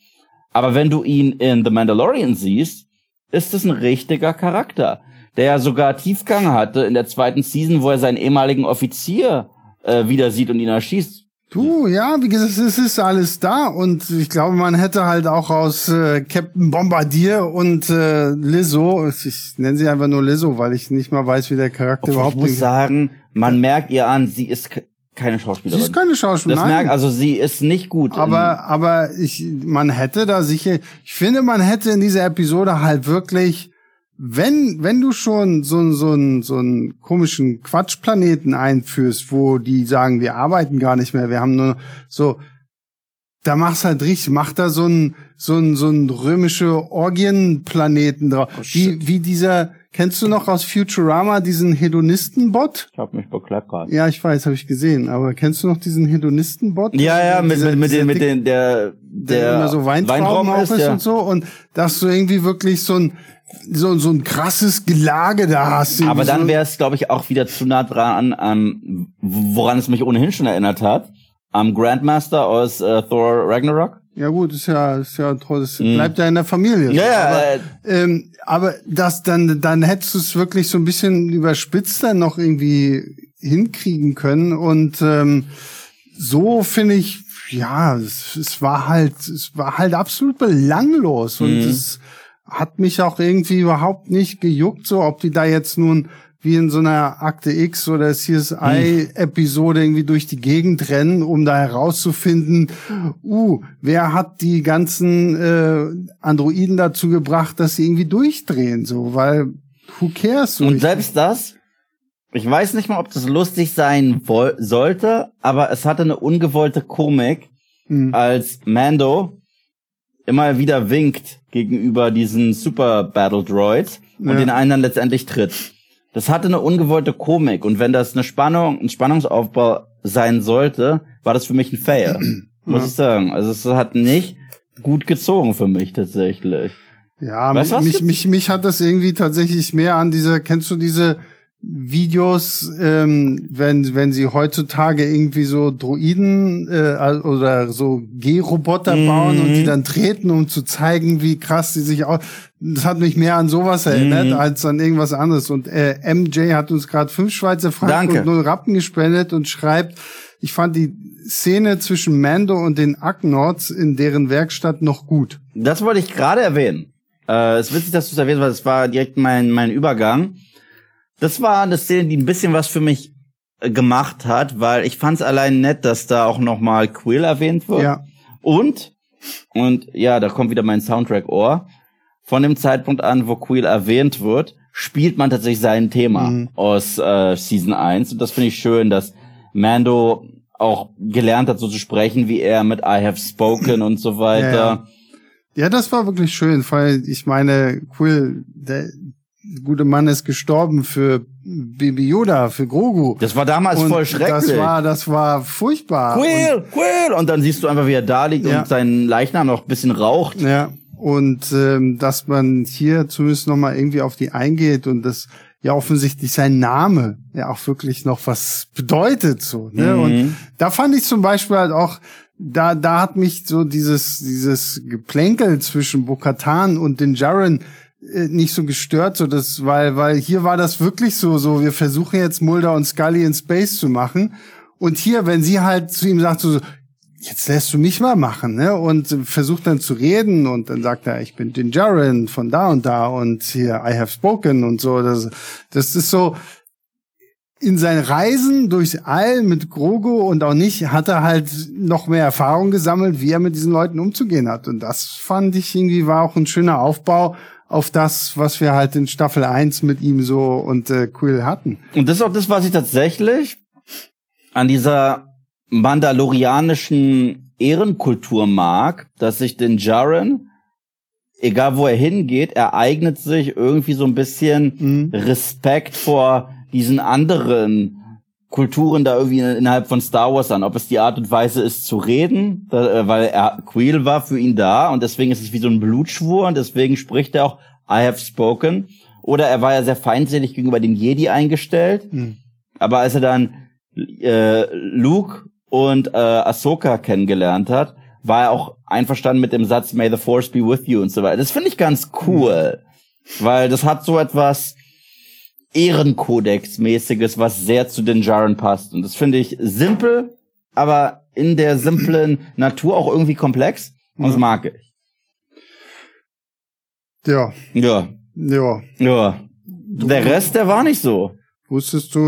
Aber wenn du ihn in The Mandalorian siehst, ist es ein richtiger Charakter, der ja sogar Tiefgang hatte in der zweiten Season, wo er seinen ehemaligen Offizier äh, wieder sieht und ihn erschießt. Du, ja, wie gesagt, es ist alles da und ich glaube, man hätte halt auch aus äh, Captain Bombardier und äh, Lizzo, ich nenne sie einfach nur Lizzo, weil ich nicht mal weiß, wie der Charakter Obwohl, ich überhaupt muss sagen, man merkt ihr an, sie ist ke- keine Sie Schauspielerin. ist keine Schauspielerin. das merkt, also sie ist nicht gut. Aber, aber ich, man hätte da sicher, ich finde, man hätte in dieser Episode halt wirklich, wenn, wenn du schon so, so, einen so einen komischen Quatschplaneten einführst, wo die sagen, wir arbeiten gar nicht mehr, wir haben nur so, da machst halt richtig, mach da so ein, so ein, so ein römische Orgienplaneten drauf. wie, wie dieser, kennst du noch aus Futurama diesen Hedonistenbot? ich hab mich bekleckert. Ja, ich weiß, habe ich gesehen. Aber kennst du noch diesen Hedonistenbot? Ja, ja, mit, Dieser- mit, mit den, mit den, der, der, der immer so Weintrauben auch ist, ja. und so und dass du irgendwie wirklich so ein so, so ein krasses Gelage da hast. Aber dann wäre es, glaube ich, auch wieder zu nah dran an, woran es mich ohnehin schon erinnert hat. Am Grandmaster aus äh, Thor Ragnarok. ja gut, ist ja ist ja toll, das bleibt ja in der Familie. Mhm. Ja, aber, äh, ähm, aber das dann dann hättest du es wirklich so ein bisschen überspitzt dann noch irgendwie hinkriegen können und ähm, so finde ich ja, es, es war halt es war halt absolut belanglos und Mhm. es hat mich auch irgendwie überhaupt nicht gejuckt, so ob die da jetzt nun wie in so einer Akte X oder CSI-Episode irgendwie durch die Gegend rennen, um da herauszufinden, uh, wer hat die ganzen äh, Androiden dazu gebracht, dass sie irgendwie durchdrehen, so, weil who cares? So Und selbst das, ich weiß nicht mal, ob das lustig sein sollte, aber es hatte eine ungewollte Komik, Hm. als Mando immer wieder winkt gegenüber diesen Super Battle Droids und Ja. den einen dann letztendlich tritt. Das hatte eine ungewollte Komik und wenn das eine Spannung, ein Spannungsaufbau sein sollte, war das für mich ein Fail. muss Ja. ich sagen. Also es hat nicht gut gezogen für mich tatsächlich. Ja, Weißt mich, gibt's? mich, mich hat das irgendwie tatsächlich mehr an diese, kennst du diese Videos, ähm, wenn, wenn sie heutzutage irgendwie so Droiden äh, oder so G-Roboter Mhm. bauen und die dann treten, um zu zeigen, wie krass die sich auch. Das hat mich mehr an sowas erinnert, Mhm. als an irgendwas anderes. Und äh, MJ hat uns gerade fünf Schweizer Franken und null Rappen gespendet und schreibt, ich fand die Szene zwischen Mando und den Acknots in deren Werkstatt noch gut. Das wollte ich gerade erwähnen. Äh, es ist witzig, dass du es erwähnt hast, das war direkt mein, mein Übergang. Das war eine Szene, die ein bisschen was für mich gemacht hat, weil ich fand es allein nett, dass da auch noch mal Quill erwähnt wird. Ja. Und und ja, da kommt wieder mein Soundtrack Ohr. Von dem Zeitpunkt an, wo Quill erwähnt wird, spielt man tatsächlich sein Thema Mhm. aus äh, Season 1 und das finde ich schön, dass Mando auch gelernt hat, so zu sprechen, wie er mit I have spoken und so weiter. Ja, ja. Ja, das war wirklich schön, weil ich meine, Quill, der gute Mann ist gestorben für Baby Yoda, für Grogu. Das war damals Und voll schrecklich. Das war, das war furchtbar. Quill, Quill! Und dann siehst du einfach, wie er da liegt Ja. und sein Leichnam noch ein bisschen raucht. Und, ja, und ähm, dass man hier zumindest noch mal irgendwie auf die eingeht und das ja offensichtlich sein Name ja auch wirklich noch was bedeutet so. Ne? Mhm. Und da fand ich zum Beispiel halt auch, da, da hat mich so dieses, dieses Geplänkel zwischen Bokatan und den Jaren nicht so gestört, so das, weil, weil hier war das wirklich so, so, wir versuchen jetzt Mulder und Scully in Space zu machen. Und hier, wenn sie halt zu ihm sagt, so, jetzt lässt du mich mal machen, ne? Und äh, versucht dann zu reden und dann sagt er, ich bin Din Djarin von da und da und hier I have spoken und so. Das, das ist so, in seinen Reisen durchs All mit Grogu und auch nicht, hat er halt noch mehr Erfahrung gesammelt, wie er mit diesen Leuten umzugehen hat. Und das fand ich irgendwie war auch ein schöner Aufbau auf das, was wir halt in Staffel 1 mit ihm so und äh, Quill hatten. Und das ist auch das, was ich tatsächlich an dieser mandalorianischen Ehrenkultur mag, dass sich den Jaren, egal wo er hingeht, er eignet sich irgendwie so ein bisschen Mhm. Respekt vor diesen anderen Kulturen da irgendwie innerhalb von Star Wars an. Ob es die Art und Weise ist zu reden, äh, weil er Quill war für ihn da und deswegen ist es wie so ein Blutschwur und deswegen spricht er auch I have spoken. Oder er war ja sehr feindselig gegenüber den Jedi eingestellt. Mhm. Aber als er dann äh, Luke und äh, Ahsoka kennengelernt hat, war er auch einverstanden mit dem Satz May the Force be with you und so weiter. Das finde ich ganz cool, weil das hat so etwas Ehrenkodex-mäßiges, was sehr zu den Jaren passt. Und das finde ich simpel, aber in der simplen Natur auch irgendwie komplex. Und das mag ich. Ja, Ja, ja. ja. Der Rest, der war nicht so. Wusstest du,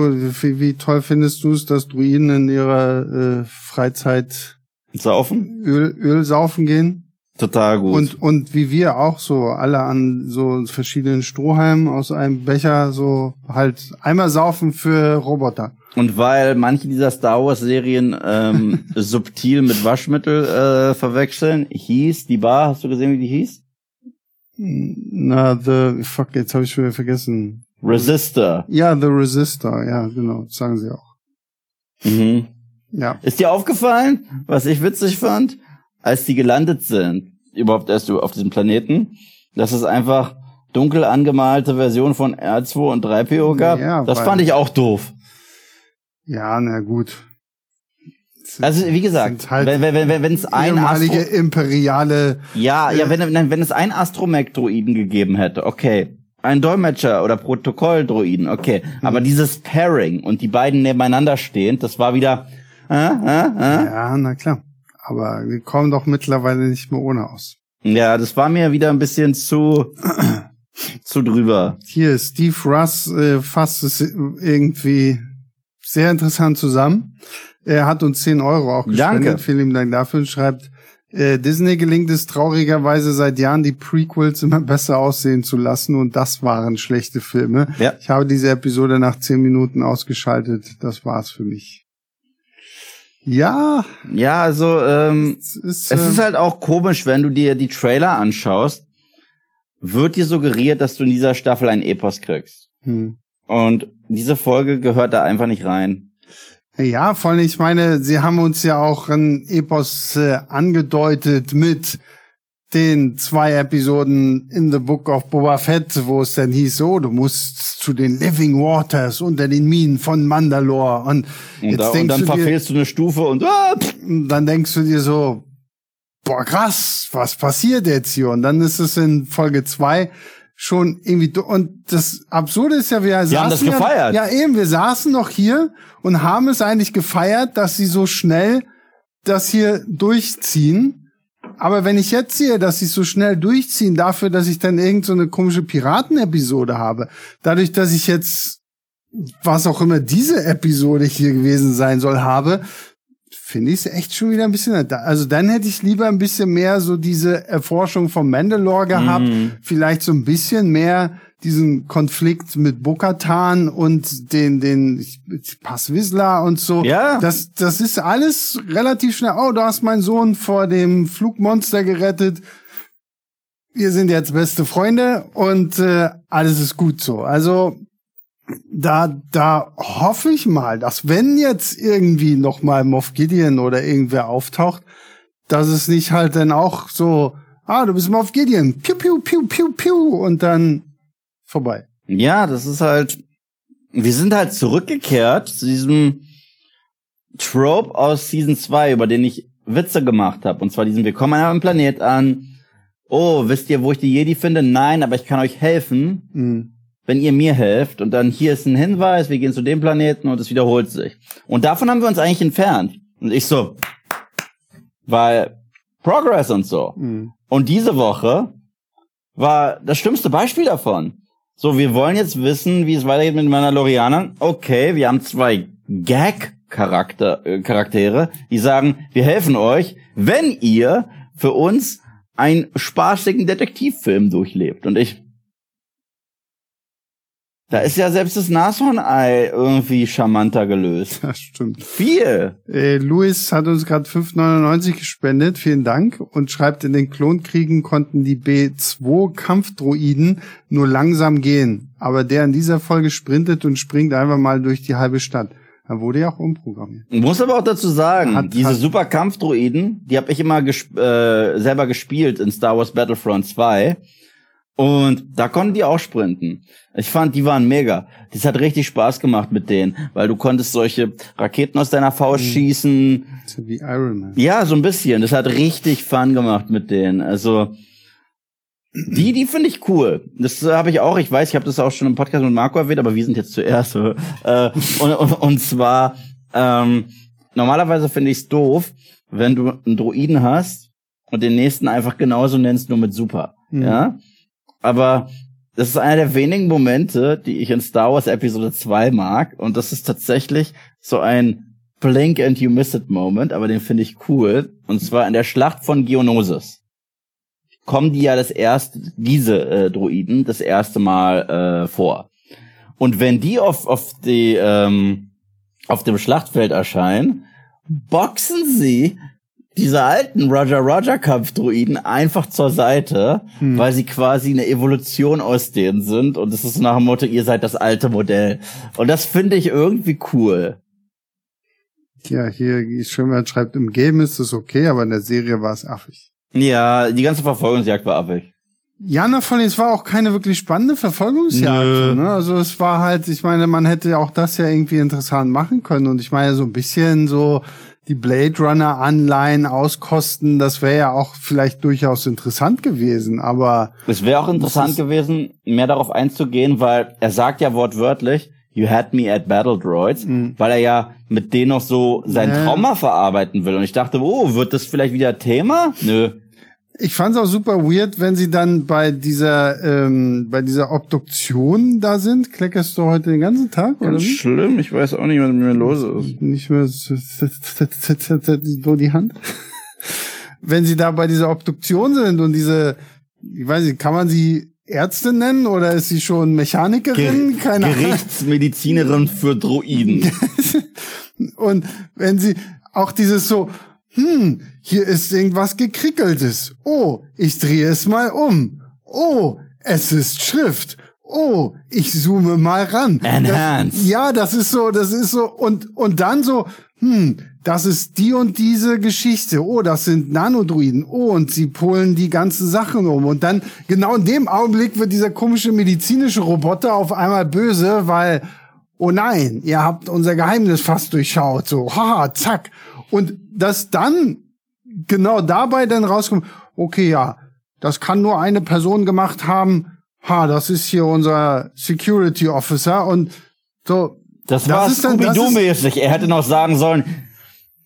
wie, wie toll findest du es, dass Druiden in ihrer äh, Freizeit Saufen? Öl, Öl saufen gehen? Total gut. Und, und wie wir auch so alle an so verschiedenen Strohhalmen aus einem Becher so halt einmal saufen für Roboter. Und weil manche dieser Star Wars Serien ähm, subtil mit Waschmittel äh, verwechseln, hieß die Bar, hast du gesehen, wie die hieß? Na, the, fuck, jetzt habe ich schon wieder vergessen. Resistor. Ja, The Resistor, ja, genau, sagen sie auch. Mhm. Ja. Ist dir aufgefallen, was ich witzig fand, als die gelandet sind, überhaupt erst auf diesem Planeten, dass es einfach dunkel angemalte Version von R2 und 3PO gab? Ja, das fand ich auch doof. Ja, na gut. Also wie gesagt, Sind halt wenn wenn wenn wenn es ein ehemalige Astro imperiale Ja, ja, wenn, nein, wenn es einen Astromech-Droiden gegeben hätte, okay. Ein Dolmetscher oder Protokolldroiden, okay. Mhm. Aber dieses Pairing und die beiden nebeneinander stehend, das war wieder, äh, äh, äh. Ja, na klar. Aber wir kommen doch mittlerweile nicht mehr ohne aus. Ja, das war mir wieder ein bisschen zu, zu drüber. Hier, Steve Russ äh, fasst es irgendwie sehr interessant zusammen. Er hat uns 10 Euro auch gespendet. Danke. Vielen lieben Dank dafür und schreibt, äh, Disney gelingt es traurigerweise seit Jahren, die Prequels immer besser aussehen zu lassen und das waren schlechte Filme. Ja. Ich habe diese Episode nach 10 Minuten ausgeschaltet. Das war's für mich. Ja, Ja, also, ähm, es ist, es ist äh, halt auch komisch, wenn du dir die Trailer anschaust, wird dir suggeriert, dass du in dieser Staffel ein Epos kriegst. hm. Und diese Folge gehört da einfach nicht rein. Ja, vor allem, ich meine, sie haben uns ja auch ein Epos äh, angedeutet mit den zwei Episoden in The Book of Boba Fett, wo es dann hieß, so, du musst zu den Living Waters unter den Minen von Mandalore. Und, Und, jetzt da, und denkst dann du dir, verfehlst du eine Stufe und, ah, pff, dann denkst du dir so, boah, krass, was passiert jetzt hier? Und dann ist es in Folge zwei schon irgendwie, und das Absurde ist ja, wir haben saßen das ja, gefeiert. ja eben, wir saßen noch hier und haben es eigentlich gefeiert, dass sie so schnell das hier durchziehen. Aber wenn ich jetzt sehe, dass sie so schnell durchziehen, dafür, dass ich dann irgend so eine komische Piratenepisode habe, dadurch, dass ich jetzt was auch immer diese Episode hier gewesen sein soll, habe, finde ich es echt schon wieder ein bisschen. Also dann hätte ich lieber ein bisschen mehr so diese Erforschung von Mandalore gehabt, Mhm. vielleicht so ein bisschen mehr diesen Konflikt mit Bokatan und den den Passwissler und so. Ja. Das das ist alles relativ schnell. Oh, du hast meinen Sohn vor dem Flugmonster gerettet. Wir sind jetzt beste Freunde und äh, alles ist gut so. Also da, da hoffe ich mal, dass wenn jetzt irgendwie noch mal Moff Gideon oder irgendwer auftaucht, dass es nicht halt dann auch so, ah, du bist Moff Gideon, piu, piu, piu, piu, piu, und dann vorbei. Ja, das ist halt, wir sind halt zurückgekehrt zu diesem Trope aus Season 2, über den ich Witze gemacht habe. Und zwar diesen, wir kommen an einem Planet an. Oh, wisst ihr, wo ich die Jedi finde? Nein, aber ich kann euch helfen, Hm. wenn ihr mir helft. Und dann hier ist ein Hinweis, wir gehen zu dem Planeten und es wiederholt sich. Und davon haben wir uns eigentlich entfernt. Und ich so, weil Progress und so. Hm. Und diese Woche war das schlimmste Beispiel davon. So, wir wollen jetzt wissen, wie es weitergeht mit Mandalorianern. Okay, wir haben zwei Gag-Charakter, äh, Charaktere, die sagen, wir helfen euch, wenn ihr für uns einen spaßigen Detektivfilm durchlebt. Und ich, da ist ja selbst das Nashornei irgendwie charmanter gelöst. Das stimmt. Viel. Äh, Luis hat uns gerade 5,99 gespendet. Vielen Dank. Und schreibt, in den Klonkriegen konnten die B2-Kampfdroiden nur langsam gehen. Aber der in dieser Folge sprintet und springt einfach mal durch die halbe Stadt. Er wurde ja auch umprogrammiert. Ich muss aber auch dazu sagen, Hat- diese hat- super Kampfdroiden, die habe ich immer gesp äh, selber gespielt in Star Wars Battlefront 2. Und da konnten die auch sprinten. Ich fand, die waren mega. Das hat richtig Spaß gemacht mit denen, weil du konntest solche Raketen aus deiner Faust schießen. So wie Iron Man. Ja, so ein bisschen. Das hat richtig Fun gemacht mit denen. Also die, die finde ich cool. Das habe ich auch. Ich weiß, ich habe das auch schon im Podcast mit Marco erwähnt, aber wir sind jetzt zuerst. äh, und, und, und zwar ähm, normalerweise finde ich es doof, wenn du einen Droiden hast und den nächsten einfach genauso nennst, nur mit Super. Mhm. Ja, aber das ist einer der wenigen Momente, die ich in Star Wars Episode 2 mag. Und das ist tatsächlich so ein Blink and you miss it Moment, aber den finde ich cool. Und zwar in der Schlacht von Geonosis. Kommen die ja das erste, diese äh, Droiden, das erste Mal äh, vor. Und wenn die auf, auf die, ähm, auf dem Schlachtfeld erscheinen, boxen sie diese alten Roger Roger Kampfdroiden einfach zur Seite, Hm. weil sie quasi eine Evolution aus denen sind und es ist nach dem Motto, ihr seid das alte Modell. Und das finde ich irgendwie cool. Ja, hier Schwimmer schreibt, im Game ist es okay, aber in der Serie war es affig. Ja, die ganze Verfolgungsjagd war affig. Ja, na, es war auch keine wirklich spannende Verfolgungsjagd. Ne? Also es war halt, ich meine, man hätte auch das ja irgendwie interessant machen können. Und ich meine, so ein bisschen so die Blade Runner Anleihen auskosten, das wäre ja auch vielleicht durchaus interessant gewesen. Aber Es wäre auch interessant gewesen, mehr darauf einzugehen, weil er sagt ja wortwörtlich, you had me at Battle Droids, Mhm. weil er ja mit denen noch so sein. Trauma verarbeiten will. Und ich dachte, oh, wird das vielleicht wieder Thema? Nö. Ich fand es auch super weird, wenn sie dann bei dieser ähm, bei dieser Obduktion da sind. Kleckerst du heute den ganzen Tag oder wie? schlimm, ich weiß auch nicht, was mit mir los ist. nicht mehr so so die Hand. Wenn sie da bei dieser Obduktion sind und diese, ich weiß nicht, kann man sie Ärzte nennen oder ist sie schon Mechanikerin? Keine Ahnung. Gerichtsmedizinerin für Droiden. Und wenn sie auch dieses so, hm, hier ist irgendwas gekrickeltes. Oh, ich drehe es mal um. Oh, es ist Schrift. Oh, ich zoome mal ran. Enhance. Das, ja, das ist so, das ist so und und dann so, hm, das ist die und diese Geschichte. Oh, das sind Nanodruiden. Oh, und sie polen die ganzen Sachen um. Und dann, genau in dem Augenblick wird dieser komische medizinische Roboter auf einmal böse, weil, oh nein, ihr habt unser Geheimnis fast durchschaut. So, haha, zack. Und dass dann genau dabei dann rauskommt, okay, ja, das kann nur eine Person gemacht haben. Ha, das ist hier unser Security Officer und so. Das, Das war Scooby-Doo-mäßig. Er hätte noch sagen sollen,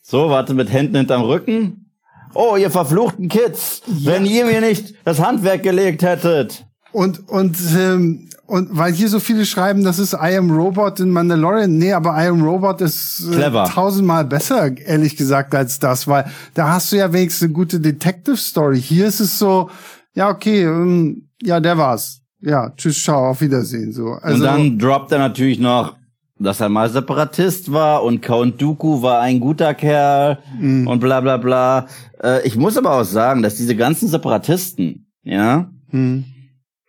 so, warte, mit Händen hinterm Rücken. Oh, ihr verfluchten Kids, wenn ihr mir nicht das Handwerk gelegt hättet. Und und ähm, und weil hier so viele schreiben, das ist I Am Robot in Mandalorian. Nee, aber I Am Robot ist äh, tausendmal besser, ehrlich gesagt, als das, weil da hast du ja wenigstens eine gute Detective Story. Hier ist es so, ja, okay, ähm, ja, der war's. Ja, tschüss, ciao, auf Wiedersehen, so. Also, und dann droppt er natürlich noch, dass er mal Separatist war und Count Dooku war ein guter Kerl mm. und bla, bla, bla. Äh, ich muss aber auch sagen, dass diese ganzen Separatisten, ja, mm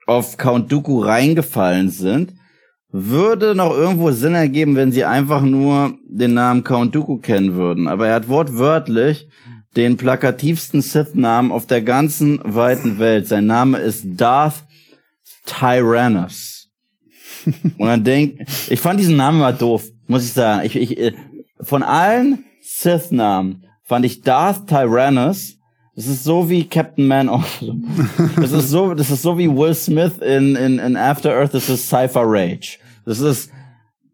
auf Count Dooku reingefallen sind, würde noch irgendwo Sinn ergeben, wenn sie einfach nur den Namen Count Dooku kennen würden. Aber er hat wortwörtlich den plakativsten Sith-Namen auf der ganzen weiten Welt. Sein Name ist Darth Tyrannus. Und dann denk, ich fand diesen Namen mal doof, muss ich sagen. Ich, ich, äh, von allen Sith-Namen fand ich Darth Tyrannus das ist so wie Captain Man Awesome. Das ist so, das ist so wie Will Smith in, in, in After Earth, das ist Cypher Rage. Das ist,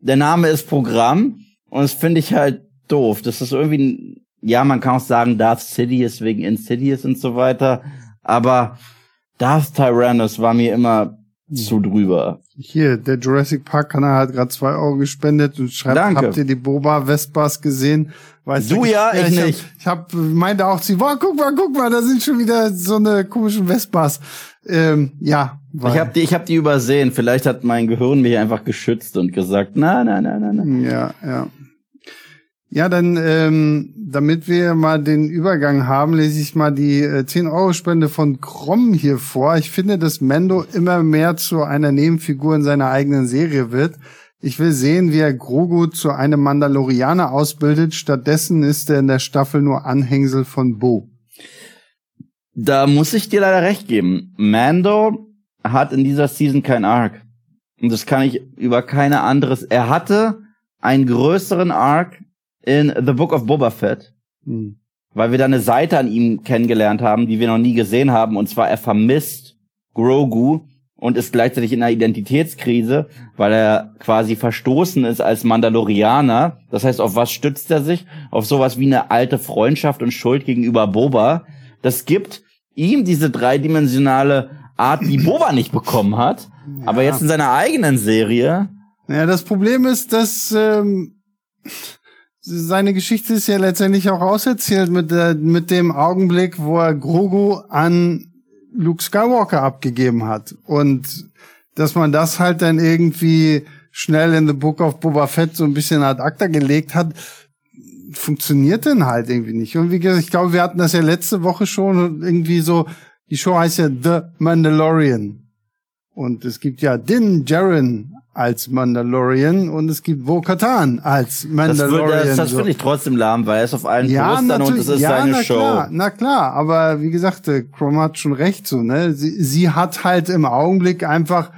der Name ist Programm und das finde ich halt doof. Das ist irgendwie, ja, man kann auch sagen, Darth Sidious wegen Insidious und so weiter, aber Darth Tyrannus war mir immer zu drüber. Hier, der Jurassic Park Kanal hat gerade zwei Euro gespendet und schreibt, Danke. habt ihr die Boba Vespas gesehen? Weißt du, du ja, ich, ich nicht. Hab, ich hab, meinte auch sie, boah, guck mal, guck mal, da sind schon wieder so eine komischen Vespas. Ähm, ja. Ich habe die, ich hab die übersehen. Vielleicht hat mein Gehirn mich einfach geschützt und gesagt, na, na, na, na, na. Ja, ja. Ja, dann, ähm, damit wir mal den Übergang haben, lese ich mal die äh, 10-Euro-Spende von Krom hier vor. Ich finde, dass Mendo immer mehr zu einer Nebenfigur in seiner eigenen Serie wird. Ich will sehen, wie er Grogu zu einem Mandalorianer ausbildet. Stattdessen ist er in der Staffel nur Anhängsel von Bo. Da muss ich dir leider recht geben. Mando hat in dieser Season kein Arc. Und das kann ich über keine anderes. Er hatte einen größeren Arc in The Book of Boba Fett. Hm. Weil wir da eine Seite an ihm kennengelernt haben, die wir noch nie gesehen haben. Und zwar er vermisst Grogu und ist gleichzeitig in einer Identitätskrise, weil er quasi verstoßen ist als Mandalorianer. Das heißt, auf was stützt er sich? Auf sowas wie eine alte Freundschaft und Schuld gegenüber Boba. Das gibt ihm diese dreidimensionale Art, die Boba nicht bekommen hat. Ja. Aber jetzt in seiner eigenen Serie. Ja, das Problem ist, dass ähm, seine Geschichte ist ja letztendlich auch auserzählt mit, der, mit dem Augenblick, wo er Grogu an Luke Skywalker abgegeben hat. Und dass man das halt dann irgendwie schnell in The Book of Boba Fett so ein bisschen ad acta gelegt hat, funktioniert denn halt irgendwie nicht. Und wie gesagt, ich glaube, wir hatten das ja letzte Woche schon irgendwie so, die Show heißt ja The Mandalorian. Und es gibt ja Din Djarin als Mandalorian und es gibt Bo-Katan als Mandalorian. Das, das, das finde ich trotzdem lahm, weil er ist auf allen ja, Postern und es ist ja, seine na Show. Klar, na klar, aber wie gesagt, Chrome hat schon recht so, ne? Sie, sie hat halt im Augenblick einfach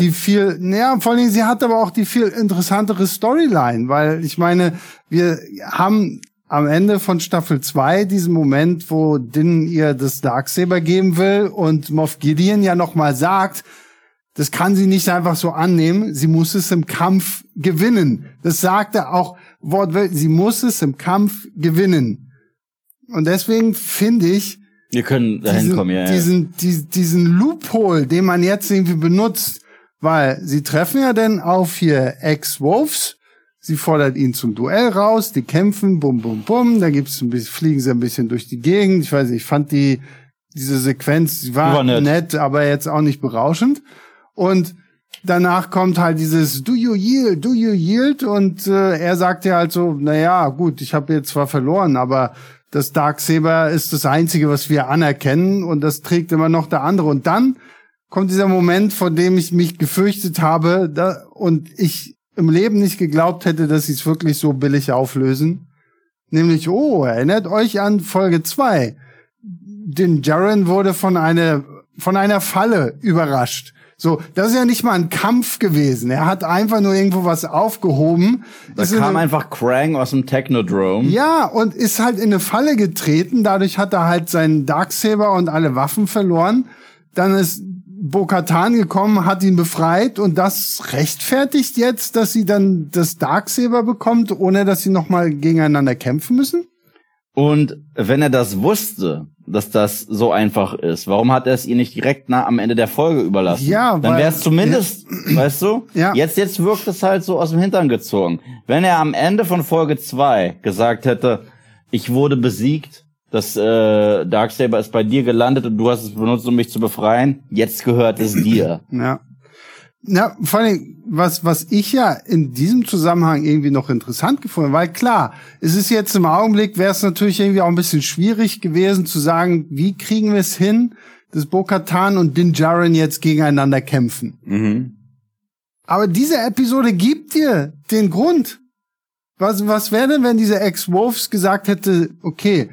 die viel, naja, vor allem sie hat aber auch die viel interessantere Storyline, weil ich meine, wir haben am Ende von Staffel 2 diesen Moment, wo Din ihr das Darksaber geben will und Moff Gideon ja nochmal sagt, das kann sie nicht einfach so annehmen. Sie muss es im Kampf gewinnen. Das sagt er auch wortwörtlich. Sie muss es im Kampf gewinnen. Und deswegen finde ich, wir können dahin diesen, kommen, ja, ja. Diesen, diesen, diesen Loophole, den man jetzt irgendwie benutzt, weil sie treffen ja dann auf hier Ex-Wolves. Sie fordert ihn zum Duell raus, die kämpfen, bum, bum, bum, da gibt's ein bisschen, fliegen sie ein bisschen durch die Gegend. Ich weiß nicht, ich fand die, diese Sequenz, war, war nett. nett, aber jetzt auch nicht berauschend. Und danach kommt halt dieses Do you yield, do you yield? Und äh, er sagt ja halt so, naja, gut, ich habe jetzt zwar verloren, aber das Darksaber ist das Einzige, was wir anerkennen und das trägt immer noch der andere. Und dann kommt dieser Moment, von dem ich mich gefürchtet habe da, und ich im Leben nicht geglaubt hätte, dass sie es wirklich so billig auflösen. Nämlich, oh, erinnert euch an Folge zwei. Den Jaren wurde von einer, von einer Falle überrascht. So, das ist ja nicht mal ein Kampf gewesen. Er hat einfach nur irgendwo was aufgehoben. Da ist kam eine, einfach Krang aus dem Technodrome. Ja, und ist halt in eine Falle getreten. Dadurch hat er halt seinen Darksaber und alle Waffen verloren. Dann ist Bo-Katan gekommen, hat ihn befreit und das rechtfertigt jetzt, dass sie dann das Darksaber bekommt, ohne dass sie nochmal gegeneinander kämpfen müssen? Und wenn er das wusste, dass das so einfach ist, warum hat er es ihr nicht direkt nach am Ende der Folge überlassen? Ja, Dann weil- wäre es zumindest, weißt du? Ja. Jetzt, jetzt wirkt es halt so aus dem Hintern gezogen. Wenn er am Ende von Folge zwei gesagt hätte, ich wurde besiegt, das äh, Darksaber ist bei dir gelandet und du hast es benutzt, um mich zu befreien, jetzt gehört es dir. Ja. Ja, vor allem, was, was ich ja in diesem Zusammenhang irgendwie noch interessant gefunden, weil klar, es ist jetzt im Augenblick, wäre es natürlich irgendwie auch ein bisschen schwierig gewesen zu sagen, wie kriegen wir es hin, dass Bo-Katan und Din Djarin jetzt gegeneinander kämpfen. Mhm. Aber diese Episode gibt dir den Grund. Was, was wäre denn, wenn diese Ex-Wolves gesagt hätte, okay,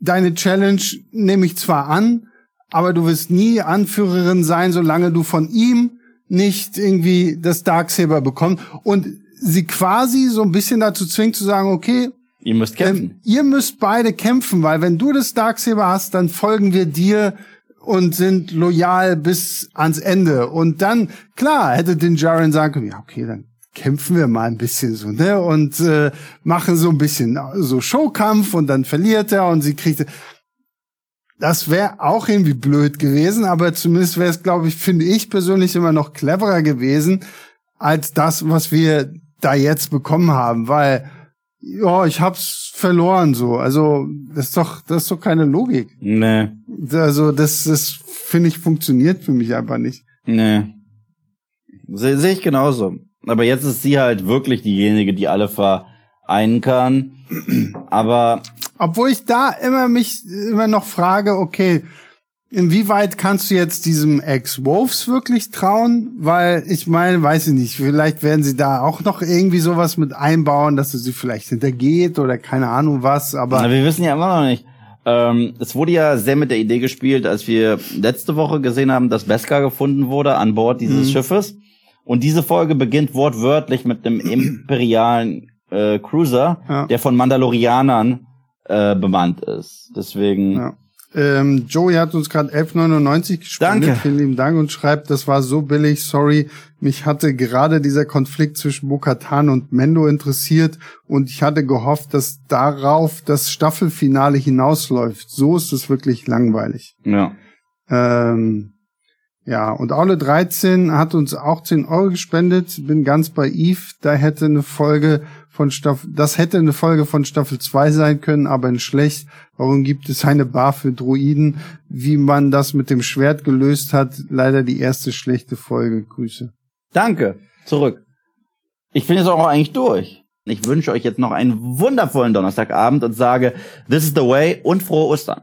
deine Challenge nehme ich zwar an, aber du wirst nie Anführerin sein, solange du von ihm nicht irgendwie das Darksaber bekommst und sie quasi so ein bisschen dazu zwingt zu sagen, okay, Ihr müsst kämpfen. ähm, ihr müsst beide kämpfen, weil wenn du das Darksaber hast, dann folgen wir dir und sind loyal bis ans Ende. Und dann, klar, hätte Din Djarin sagen können, ja, okay, dann kämpfen wir mal ein bisschen so, ne? Und äh, machen so ein bisschen so Showkampf und dann verliert er und sie kriegt. Das wäre auch irgendwie blöd gewesen, aber zumindest wäre es, glaube ich, finde ich persönlich immer noch cleverer gewesen als das, was wir da jetzt bekommen haben, weil ja, ich hab's verloren so. Also, das ist doch, das ist doch keine Logik. Nee, Also, das, das finde ich funktioniert für mich einfach nicht. nee. Sehe seh ich genauso. Aber jetzt ist sie halt wirklich diejenige, die alle vereinen kann. Aber Obwohl ich da immer mich immer noch frage, okay, inwieweit kannst du jetzt diesem Ex-Wolves wirklich trauen? Weil ich meine, weiß ich nicht, vielleicht werden sie da auch noch irgendwie sowas mit einbauen, dass du sie vielleicht hintergeht oder keine Ahnung was, aber Na, wir wissen ja immer noch nicht. Ähm, es wurde ja sehr mit der Idee gespielt, als wir letzte Woche gesehen haben, dass Beskar gefunden wurde an Bord dieses Mhm. Schiffes. Und diese Folge beginnt wortwörtlich mit dem imperialen äh, Cruiser, Ja. der von Mandalorianern äh, bemannt ist. Deswegen, Ja. Ähm, Joey hat uns gerade 11,99 gespendet. Danke. Vielen lieben Dank und schreibt, das war so billig, sorry. Mich hatte gerade dieser Konflikt zwischen Bo-Katan und Mendo interessiert und ich hatte gehofft, dass darauf das Staffelfinale hinausläuft. So ist es wirklich langweilig. ja. Ähm, ja, und Aule 13 hat uns auch 10 Euro gespendet. Bin ganz bei Eve. Da hätte eine Folge von Staffel, das hätte eine Folge von Staffel 2 sein können, aber in schlecht. Warum gibt es eine Bar für Droiden? Wie man das mit dem Schwert gelöst hat, leider die erste schlechte Folge. Grüße. Danke. Zurück. Ich bin jetzt auch eigentlich durch. Ich wünsche euch jetzt noch einen wundervollen Donnerstagabend und sage, this is the way und frohe Ostern.